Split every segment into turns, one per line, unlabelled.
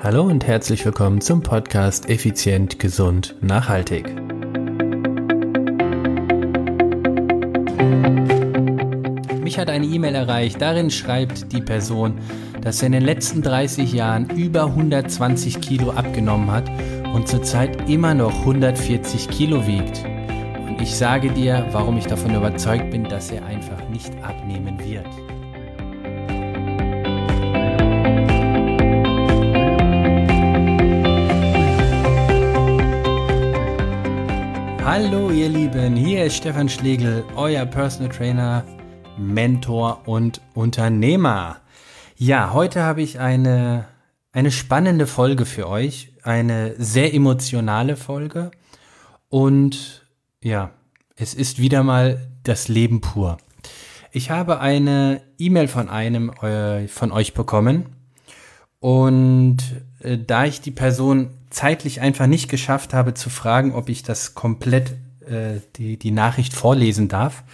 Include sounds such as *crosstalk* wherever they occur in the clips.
Hallo und herzlich willkommen zum Podcast Effizient, Gesund, Nachhaltig. Mich hat eine E-Mail erreicht, darin schreibt die Person, dass er in den letzten 30 Jahren über 120 Kilo abgenommen hat und zurzeit immer noch 140 Kilo wiegt. Und ich sage dir, warum ich davon überzeugt bin, dass er einfach nicht abnehmen wird. Hallo ihr Lieben, hier ist Stefan Schlegel, euer Personal Trainer, Mentor und Unternehmer. Ja, heute habe ich eine, eine spannende Folge für euch, eine sehr emotionale Folge und ja, es ist wieder mal das Leben pur. Ich habe eine E-Mail von einem äh, von euch bekommen und äh, da ich die Person zeitlich einfach nicht geschafft habe zu fragen, ob ich das komplett äh, die, die Nachricht vorlesen darf,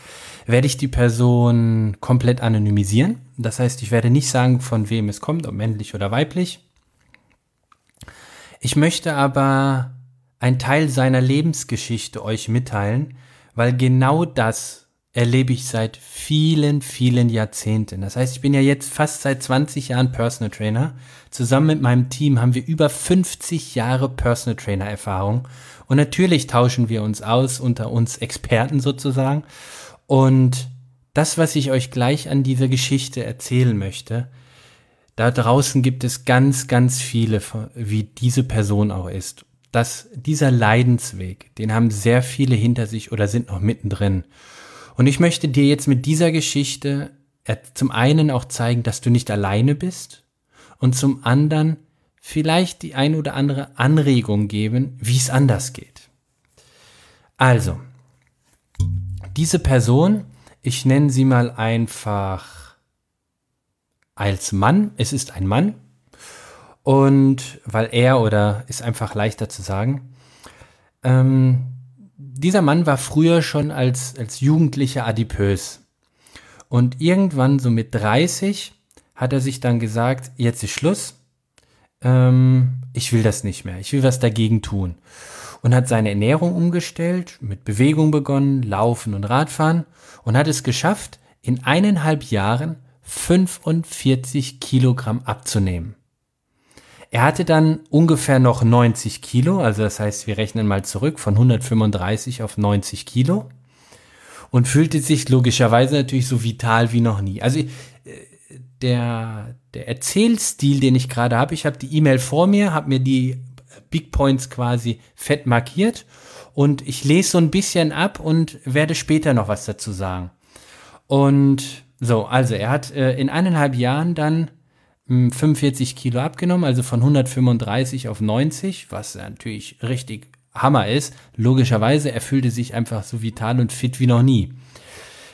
werde ich die Person komplett anonymisieren. Das heißt, ich werde nicht sagen, von wem es kommt, ob männlich oder weiblich. Ich möchte aber einen Teil seiner Lebensgeschichte euch mitteilen, weil genau das erlebe ich seit vielen, vielen Jahrzehnten. Das heißt, ich bin ja jetzt fast seit 20 Jahren Personal Trainer. Zusammen mit meinem Team haben wir über 50 Jahre Personal Trainer Erfahrung. Und natürlich tauschen wir uns aus unter uns Experten sozusagen. Und das, was ich euch gleich an dieser Geschichte erzählen möchte, da draußen gibt es ganz, ganz viele, wie diese Person auch ist. dass dieser Leidensweg, den haben sehr viele hinter sich oder sind noch mittendrin. Und ich möchte dir jetzt mit dieser Geschichte zum einen auch zeigen, dass du nicht alleine bist und zum anderen vielleicht die ein oder andere Anregung geben, wie es anders geht. Also, diese Person, ich nenne sie mal einfach als Mann, es ist ein Mann, und weil er oder ist einfach leichter zu sagen, ähm, dieser Mann war früher schon als, als Jugendlicher adipös. Und irgendwann, so mit 30, hat er sich dann gesagt, jetzt ist Schluss. Ähm, ich will das nicht mehr. Ich will was dagegen tun. Und hat seine Ernährung umgestellt, mit Bewegung begonnen, Laufen und Radfahren und hat es geschafft, in eineinhalb Jahren 45 Kilogramm abzunehmen. Er hatte dann ungefähr noch 90 Kilo, also das heißt, wir rechnen mal zurück von 135 auf 90 Kilo und fühlte sich logischerweise natürlich so vital wie noch nie. Also äh, der, der Erzählstil, den ich gerade habe, ich habe die E-Mail vor mir, habe mir die Big Points quasi fett markiert und ich lese so ein bisschen ab und werde später noch was dazu sagen. Und so, also er hat äh, in eineinhalb Jahren dann 45 hm, Kilo abgenommen, also von 135 auf 90, was natürlich richtig Hammer ist. Logischerweise, er fühlte sich einfach so vital und fit wie noch nie.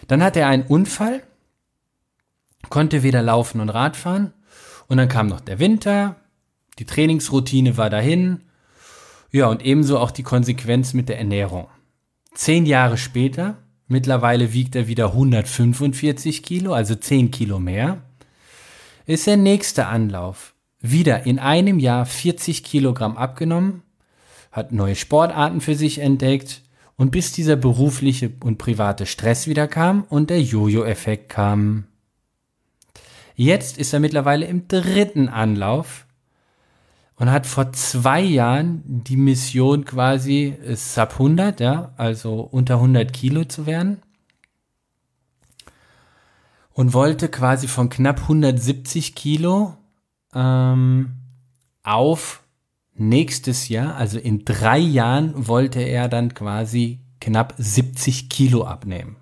Dann hatte er einen Unfall, konnte weder laufen und Radfahren. Und dann kam noch der Winter, die Trainingsroutine war dahin. Ja, und ebenso auch die Konsequenz mit der Ernährung. Zehn Jahre später, mittlerweile wiegt er wieder 145 Kilo, also 10 Kilo mehr ist der nächste Anlauf. Wieder in einem Jahr 40 Kilogramm abgenommen, hat neue Sportarten für sich entdeckt und bis dieser berufliche und private Stress wieder kam und der Jojo-Effekt kam. Jetzt ist er mittlerweile im dritten Anlauf und hat vor zwei Jahren die Mission quasi sub 100, ja, also unter 100 Kilo zu werden und wollte quasi von knapp 170 Kilo ähm, auf nächstes Jahr, also in drei Jahren, wollte er dann quasi knapp 70 Kilo abnehmen.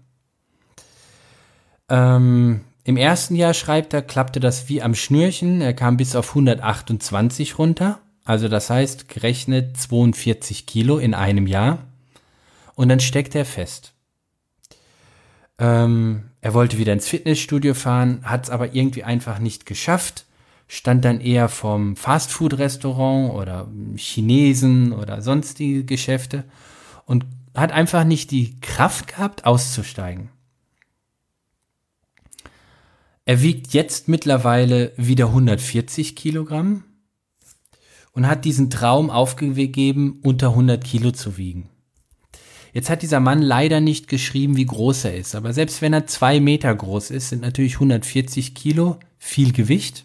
Ähm, Im ersten Jahr schreibt er, klappte das wie am Schnürchen. Er kam bis auf 128 runter. Also das heißt, gerechnet 42 Kilo in einem Jahr. Und dann steckt er fest. Ähm, er wollte wieder ins Fitnessstudio fahren, hat es aber irgendwie einfach nicht geschafft, stand dann eher vom Fastfood-Restaurant oder Chinesen oder sonstige Geschäfte und hat einfach nicht die Kraft gehabt, auszusteigen. Er wiegt jetzt mittlerweile wieder 140 Kilogramm und hat diesen Traum aufgegeben, unter 100 Kilo zu wiegen. Jetzt hat dieser Mann leider nicht geschrieben, wie groß er ist, aber selbst wenn er zwei Meter groß ist, sind natürlich 140 Kilo viel Gewicht.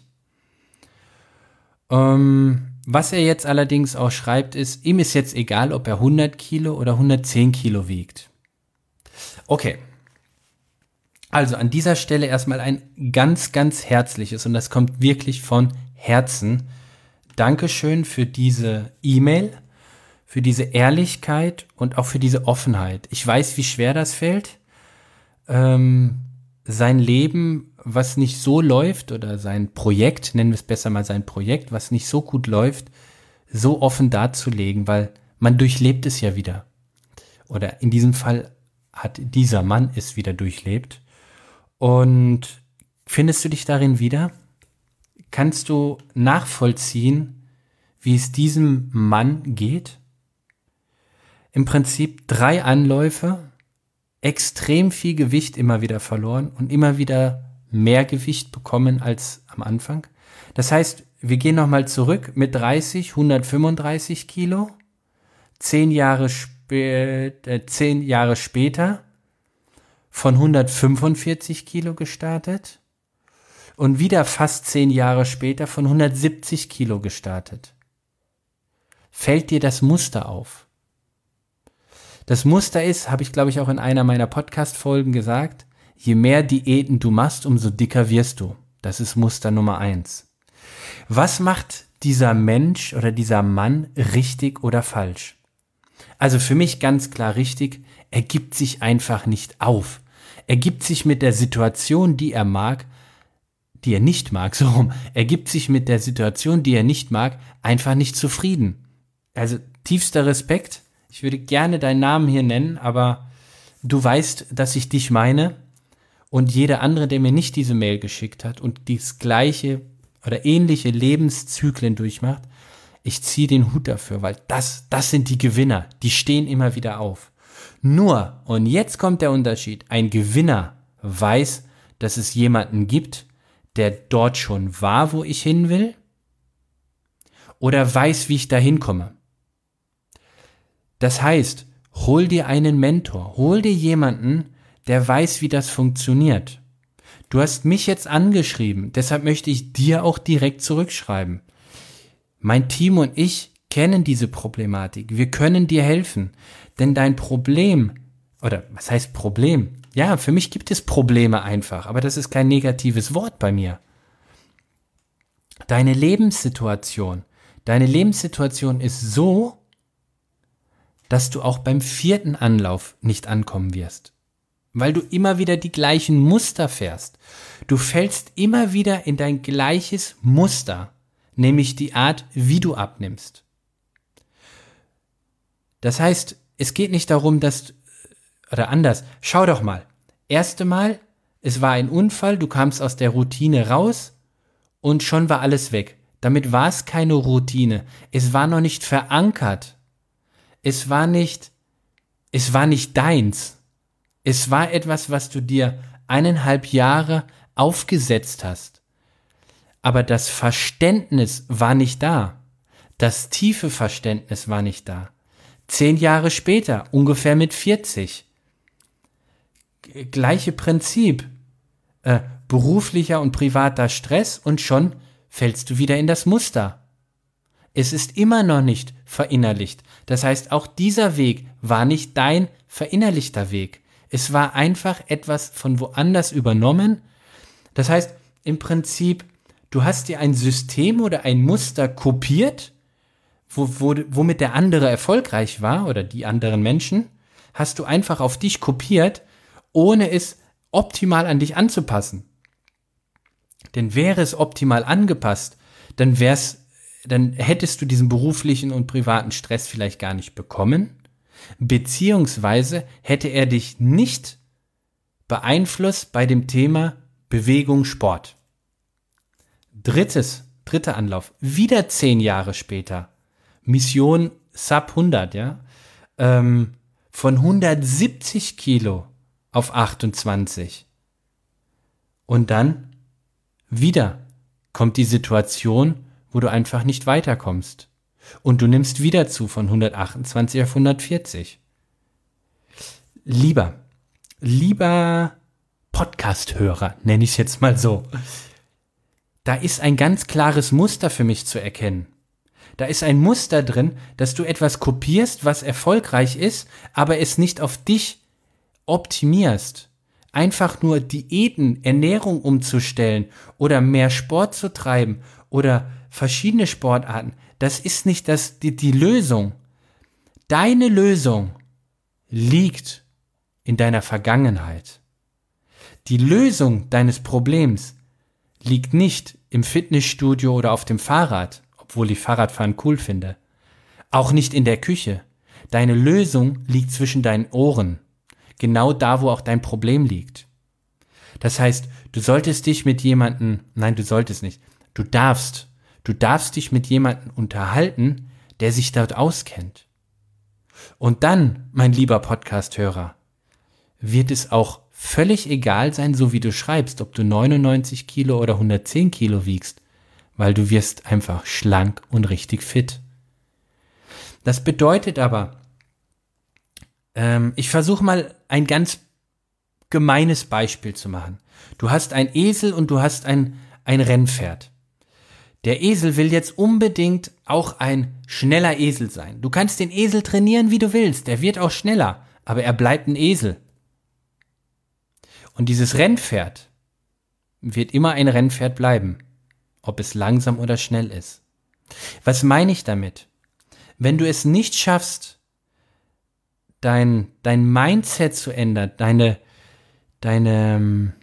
Ähm, was er jetzt allerdings auch schreibt, ist, ihm ist jetzt egal, ob er 100 Kilo oder 110 Kilo wiegt. Okay. Also an dieser Stelle erstmal ein ganz, ganz herzliches, und das kommt wirklich von Herzen, Dankeschön für diese E-Mail, für diese Ehrlichkeit und auch für diese Offenheit. Ich weiß, wie schwer das fällt. Ähm, sein Leben, was nicht so läuft, oder sein Projekt, nennen wir es besser mal sein Projekt, was nicht so gut läuft, so offen darzulegen, weil man durchlebt es ja wieder. Oder in diesem Fall hat dieser Mann es wieder durchlebt. Und findest du dich darin wieder? Kannst du nachvollziehen, wie es diesem Mann geht? Im Prinzip drei Anläufe, extrem viel Gewicht immer wieder verloren und immer wieder mehr Gewicht bekommen als am Anfang. Das heißt, wir gehen nochmal zurück mit 30, 135 Kilo. Zehn Jahre, spät, äh, zehn Jahre später von 145 Kilo gestartet und wieder fast zehn Jahre später von 170 Kilo gestartet. Fällt dir das Muster auf? Das Muster ist, habe ich glaube ich auch in einer meiner Podcast-Folgen gesagt, je mehr Diäten du machst, umso dicker wirst du. Das ist Muster Nummer eins. Was macht dieser Mensch oder dieser Mann richtig oder falsch? Also für mich ganz klar richtig, er gibt sich einfach nicht auf. Er gibt sich mit der Situation, die er mag, die er nicht mag, *laughs* so rum, er gibt sich mit der Situation, die er nicht mag, einfach nicht zufrieden. Also tiefster Respekt, ich würde gerne deinen Namen hier nennen, aber du weißt, dass ich dich meine und jeder andere, der mir nicht diese Mail geschickt hat und das gleiche oder ähnliche Lebenszyklen durchmacht, ich ziehe den Hut dafür, weil das, das sind die Gewinner, die stehen immer wieder auf. Nur, und jetzt kommt der Unterschied, ein Gewinner weiß, dass es jemanden gibt, der dort schon war, wo ich hin will, oder weiß, wie ich da hinkomme. Das heißt, hol dir einen Mentor, hol dir jemanden, der weiß, wie das funktioniert. Du hast mich jetzt angeschrieben, deshalb möchte ich dir auch direkt zurückschreiben. Mein Team und ich kennen diese Problematik. Wir können dir helfen. Denn dein Problem, oder was heißt Problem? Ja, für mich gibt es Probleme einfach, aber das ist kein negatives Wort bei mir. Deine Lebenssituation, deine Lebenssituation ist so, dass du auch beim vierten Anlauf nicht ankommen wirst. Weil du immer wieder die gleichen Muster fährst. Du fällst immer wieder in dein gleiches Muster, nämlich die Art, wie du abnimmst. Das heißt, es geht nicht darum, dass, oder anders, schau doch mal. Erste Mal, es war ein Unfall, du kamst aus der Routine raus und schon war alles weg. Damit war es keine Routine. Es war noch nicht verankert es war nicht, es war nicht deins. Es war etwas, was du dir eineinhalb Jahre aufgesetzt hast. Aber das Verständnis war nicht da. Das tiefe Verständnis war nicht da. Zehn Jahre später, ungefähr mit 40. Gleiche Prinzip. Äh, beruflicher und privater Stress und schon fällst du wieder in das Muster. Es ist immer noch nicht verinnerlicht. Das heißt, auch dieser Weg war nicht dein verinnerlichter Weg. Es war einfach etwas von woanders übernommen. Das heißt, im Prinzip, du hast dir ein System oder ein Muster kopiert, wo, wo, womit der andere erfolgreich war oder die anderen Menschen, hast du einfach auf dich kopiert, ohne es optimal an dich anzupassen. Denn wäre es optimal angepasst, dann wäre es dann hättest du diesen beruflichen und privaten Stress vielleicht gar nicht bekommen, beziehungsweise hätte er dich nicht beeinflusst bei dem Thema Bewegung, Sport. Drittes, dritter Anlauf, wieder zehn Jahre später, Mission Sub 100, ja, ähm, von 170 Kilo auf 28. Und dann wieder kommt die Situation, wo du einfach nicht weiterkommst. Und du nimmst wieder zu von 128 auf 140. Lieber, lieber Podcast-Hörer, nenne ich es jetzt mal so. Da ist ein ganz klares Muster für mich zu erkennen. Da ist ein Muster drin, dass du etwas kopierst, was erfolgreich ist, aber es nicht auf dich optimierst. Einfach nur Diäten, Ernährung umzustellen oder mehr Sport zu treiben oder verschiedene Sportarten, das ist nicht das, die, die Lösung. Deine Lösung liegt in deiner Vergangenheit. Die Lösung deines Problems liegt nicht im Fitnessstudio oder auf dem Fahrrad, obwohl ich Fahrradfahren cool finde. Auch nicht in der Küche. Deine Lösung liegt zwischen deinen Ohren. Genau da, wo auch dein Problem liegt. Das heißt, du solltest dich mit jemanden, nein, du solltest nicht. Du darfst, du darfst dich mit jemanden unterhalten, der sich dort auskennt. Und dann, mein lieber Podcast-Hörer, wird es auch völlig egal sein, so wie du schreibst, ob du 99 Kilo oder 110 Kilo wiegst, weil du wirst einfach schlank und richtig fit. Das bedeutet aber, ähm, ich versuche mal ein ganz gemeines Beispiel zu machen. Du hast ein Esel und du hast ein, ein Rennpferd. Der Esel will jetzt unbedingt auch ein schneller Esel sein. Du kannst den Esel trainieren, wie du willst. Der wird auch schneller, aber er bleibt ein Esel. Und dieses Rennpferd wird immer ein Rennpferd bleiben, ob es langsam oder schnell ist. Was meine ich damit? Wenn du es nicht schaffst, dein, dein Mindset zu ändern, deine, deine,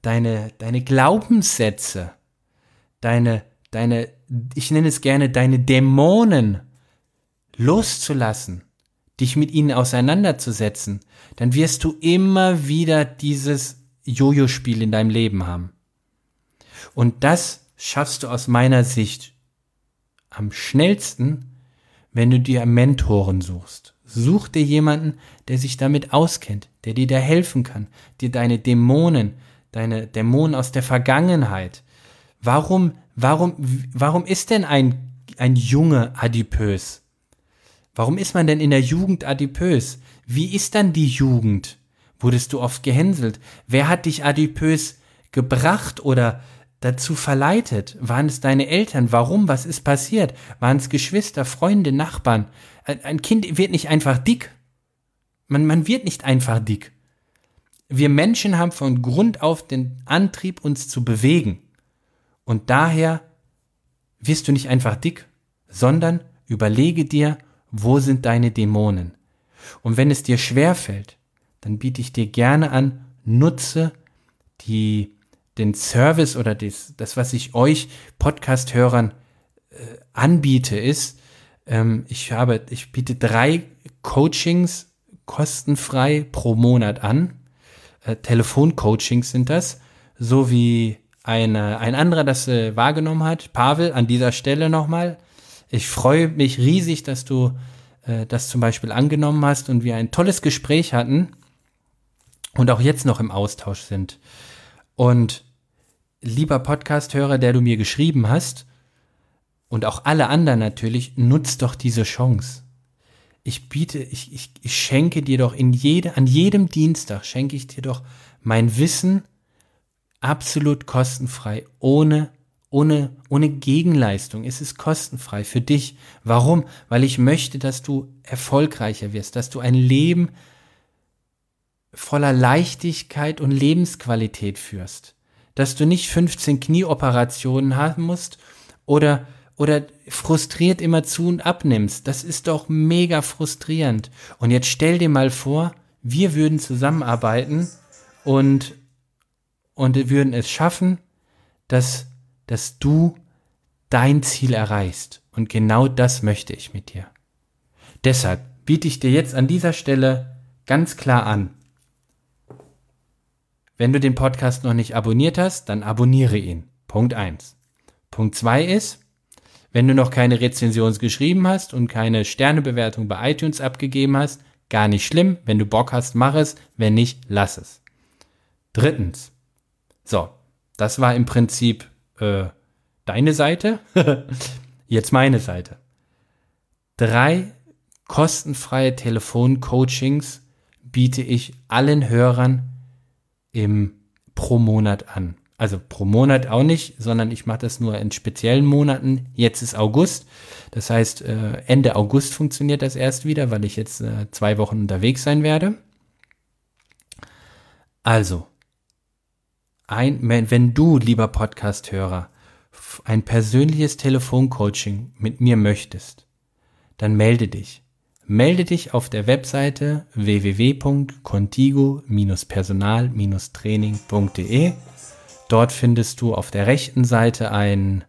deine, deine Glaubenssätze, deine, deine, ich nenne es gerne deine Dämonen loszulassen, dich mit ihnen auseinanderzusetzen, dann wirst du immer wieder dieses Jojo-Spiel in deinem Leben haben. Und das schaffst du aus meiner Sicht am schnellsten, wenn du dir Mentoren suchst. Such dir jemanden, der sich damit auskennt, der dir da helfen kann, dir deine Dämonen, deine Dämonen aus der Vergangenheit. Warum, warum, warum ist denn ein, ein Junge adipös? Warum ist man denn in der Jugend adipös? Wie ist dann die Jugend? Wurdest du oft gehänselt? Wer hat dich adipös gebracht oder dazu verleitet? Waren es deine Eltern? Warum? Was ist passiert? Waren es Geschwister, Freunde, Nachbarn? Ein Kind wird nicht einfach dick. Man, man wird nicht einfach dick. Wir Menschen haben von Grund auf den Antrieb, uns zu bewegen. Und daher wirst du nicht einfach dick, sondern überlege dir, wo sind deine Dämonen? Und wenn es dir schwer fällt, dann biete ich dir gerne an, nutze die, den Service oder das, das was ich euch Podcast-Hörern äh, anbiete, ist, ähm, ich habe, ich biete drei Coachings kostenfrei pro Monat an. Äh, Telefoncoachings sind das, so wie eine, ein anderer das äh, wahrgenommen hat. Pavel, an dieser Stelle nochmal ich freue mich riesig, dass du äh, das zum Beispiel angenommen hast und wir ein tolles Gespräch hatten und auch jetzt noch im Austausch sind. Und lieber Podcast-Hörer, der du mir geschrieben hast, und auch alle anderen natürlich, nutzt doch diese Chance. Ich biete, ich, ich, ich schenke dir doch in jede, an jedem Dienstag schenke ich dir doch mein Wissen absolut kostenfrei, ohne ohne, ohne Gegenleistung. Es ist kostenfrei für dich. Warum? Weil ich möchte, dass du erfolgreicher wirst, dass du ein Leben voller Leichtigkeit und Lebensqualität führst. Dass du nicht 15 Knieoperationen haben musst oder, oder frustriert immer zu und abnimmst. Das ist doch mega frustrierend. Und jetzt stell dir mal vor, wir würden zusammenarbeiten und, und würden es schaffen, dass dass du dein Ziel erreichst. Und genau das möchte ich mit dir. Deshalb biete ich dir jetzt an dieser Stelle ganz klar an. Wenn du den Podcast noch nicht abonniert hast, dann abonniere ihn. Punkt eins. Punkt zwei ist, wenn du noch keine Rezension geschrieben hast und keine Sternebewertung bei iTunes abgegeben hast, gar nicht schlimm. Wenn du Bock hast, mach es. Wenn nicht, lass es. Drittens. So, das war im Prinzip äh, deine Seite. *laughs* jetzt meine Seite. Drei kostenfreie Telefoncoachings biete ich allen Hörern im pro Monat an. Also pro Monat auch nicht, sondern ich mache das nur in speziellen Monaten. Jetzt ist August. Das heißt, äh, Ende August funktioniert das erst wieder, weil ich jetzt äh, zwei Wochen unterwegs sein werde. Also, ein, wenn du, lieber Podcast-Hörer, ein persönliches Telefoncoaching mit mir möchtest, dann melde dich. Melde dich auf der Webseite www.contigo-personal-training.de. Dort findest du auf der rechten Seite ein,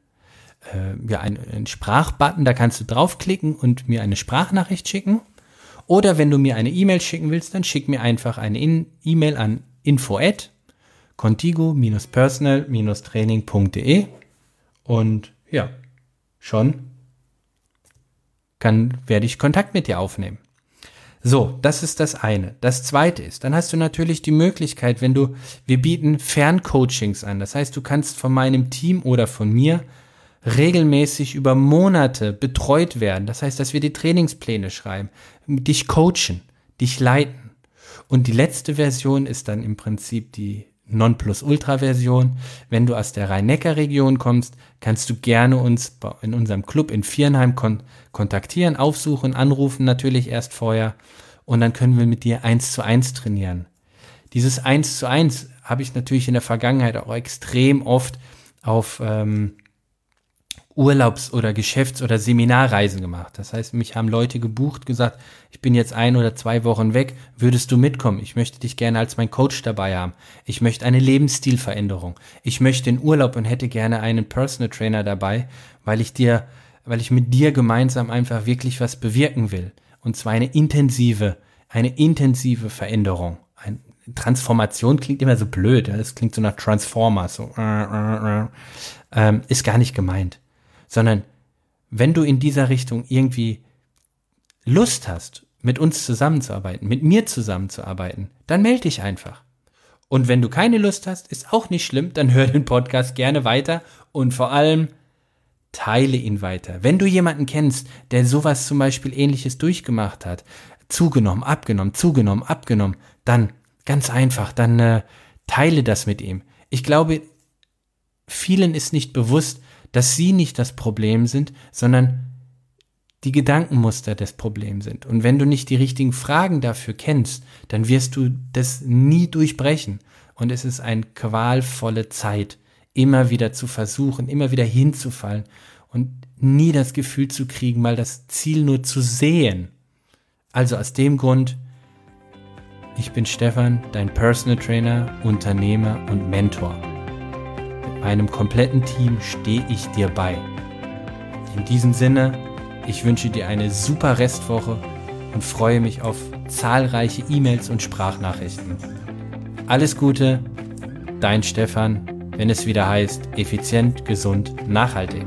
äh, ja, ein, ein Sprachbutton, da kannst du draufklicken und mir eine Sprachnachricht schicken. Oder wenn du mir eine E-Mail schicken willst, dann schick mir einfach eine E-Mail an info contigo-personal-training.de und ja, schon kann, werde ich Kontakt mit dir aufnehmen. So, das ist das eine. Das zweite ist, dann hast du natürlich die Möglichkeit, wenn du, wir bieten Ferncoachings an. Das heißt, du kannst von meinem Team oder von mir regelmäßig über Monate betreut werden. Das heißt, dass wir die Trainingspläne schreiben, dich coachen, dich leiten. Und die letzte Version ist dann im Prinzip die Nonplusultra-Version. Wenn du aus der Rhein-Neckar-Region kommst, kannst du gerne uns in unserem Club in Viernheim kon kontaktieren, aufsuchen, anrufen natürlich erst vorher und dann können wir mit dir eins zu eins trainieren. Dieses eins zu eins habe ich natürlich in der Vergangenheit auch extrem oft auf ähm, Urlaubs- oder Geschäfts- oder Seminarreisen gemacht. Das heißt, mich haben Leute gebucht, gesagt, ich bin jetzt ein oder zwei Wochen weg, würdest du mitkommen? Ich möchte dich gerne als mein Coach dabei haben. Ich möchte eine Lebensstilveränderung. Ich möchte in Urlaub und hätte gerne einen Personal Trainer dabei, weil ich dir, weil ich mit dir gemeinsam einfach wirklich was bewirken will. Und zwar eine intensive, eine intensive Veränderung. Ein, Transformation klingt immer so blöd. Das klingt so nach Transformers. So, äh, äh, äh, ähm, ist gar nicht gemeint sondern wenn du in dieser Richtung irgendwie Lust hast, mit uns zusammenzuarbeiten, mit mir zusammenzuarbeiten, dann melde dich einfach. Und wenn du keine Lust hast, ist auch nicht schlimm, dann hör den Podcast gerne weiter und vor allem teile ihn weiter. Wenn du jemanden kennst, der sowas zum Beispiel ähnliches durchgemacht hat, zugenommen, abgenommen, zugenommen, abgenommen, dann ganz einfach, dann äh, teile das mit ihm. Ich glaube, vielen ist nicht bewusst, dass sie nicht das Problem sind, sondern die Gedankenmuster des Problems sind. Und wenn du nicht die richtigen Fragen dafür kennst, dann wirst du das nie durchbrechen. Und es ist eine qualvolle Zeit, immer wieder zu versuchen, immer wieder hinzufallen und nie das Gefühl zu kriegen, mal das Ziel nur zu sehen. Also aus dem Grund, ich bin Stefan, dein Personal Trainer, Unternehmer und Mentor meinem kompletten Team stehe ich dir bei. In diesem Sinne, ich wünsche dir eine super Restwoche und freue mich auf zahlreiche E-Mails und Sprachnachrichten. Alles Gute, dein Stefan, wenn es wieder heißt, effizient, gesund, nachhaltig.